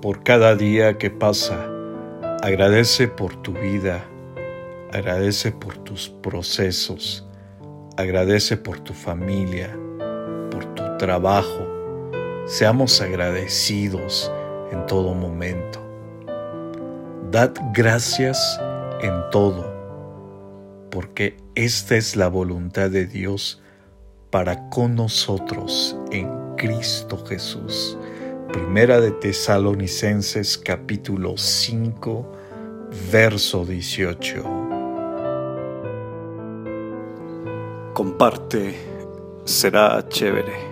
por cada día que pasa. Agradece por tu vida. Agradece por tus procesos. Agradece por tu familia, por tu trabajo. Seamos agradecidos en todo momento. Dad gracias en todo, porque esta es la voluntad de Dios para con nosotros en Cristo Jesús. Primera de Tesalonicenses capítulo 5, verso 18. Comparte, será chévere.